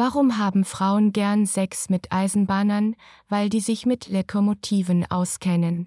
Warum haben Frauen gern Sex mit Eisenbahnern? Weil die sich mit Lokomotiven auskennen.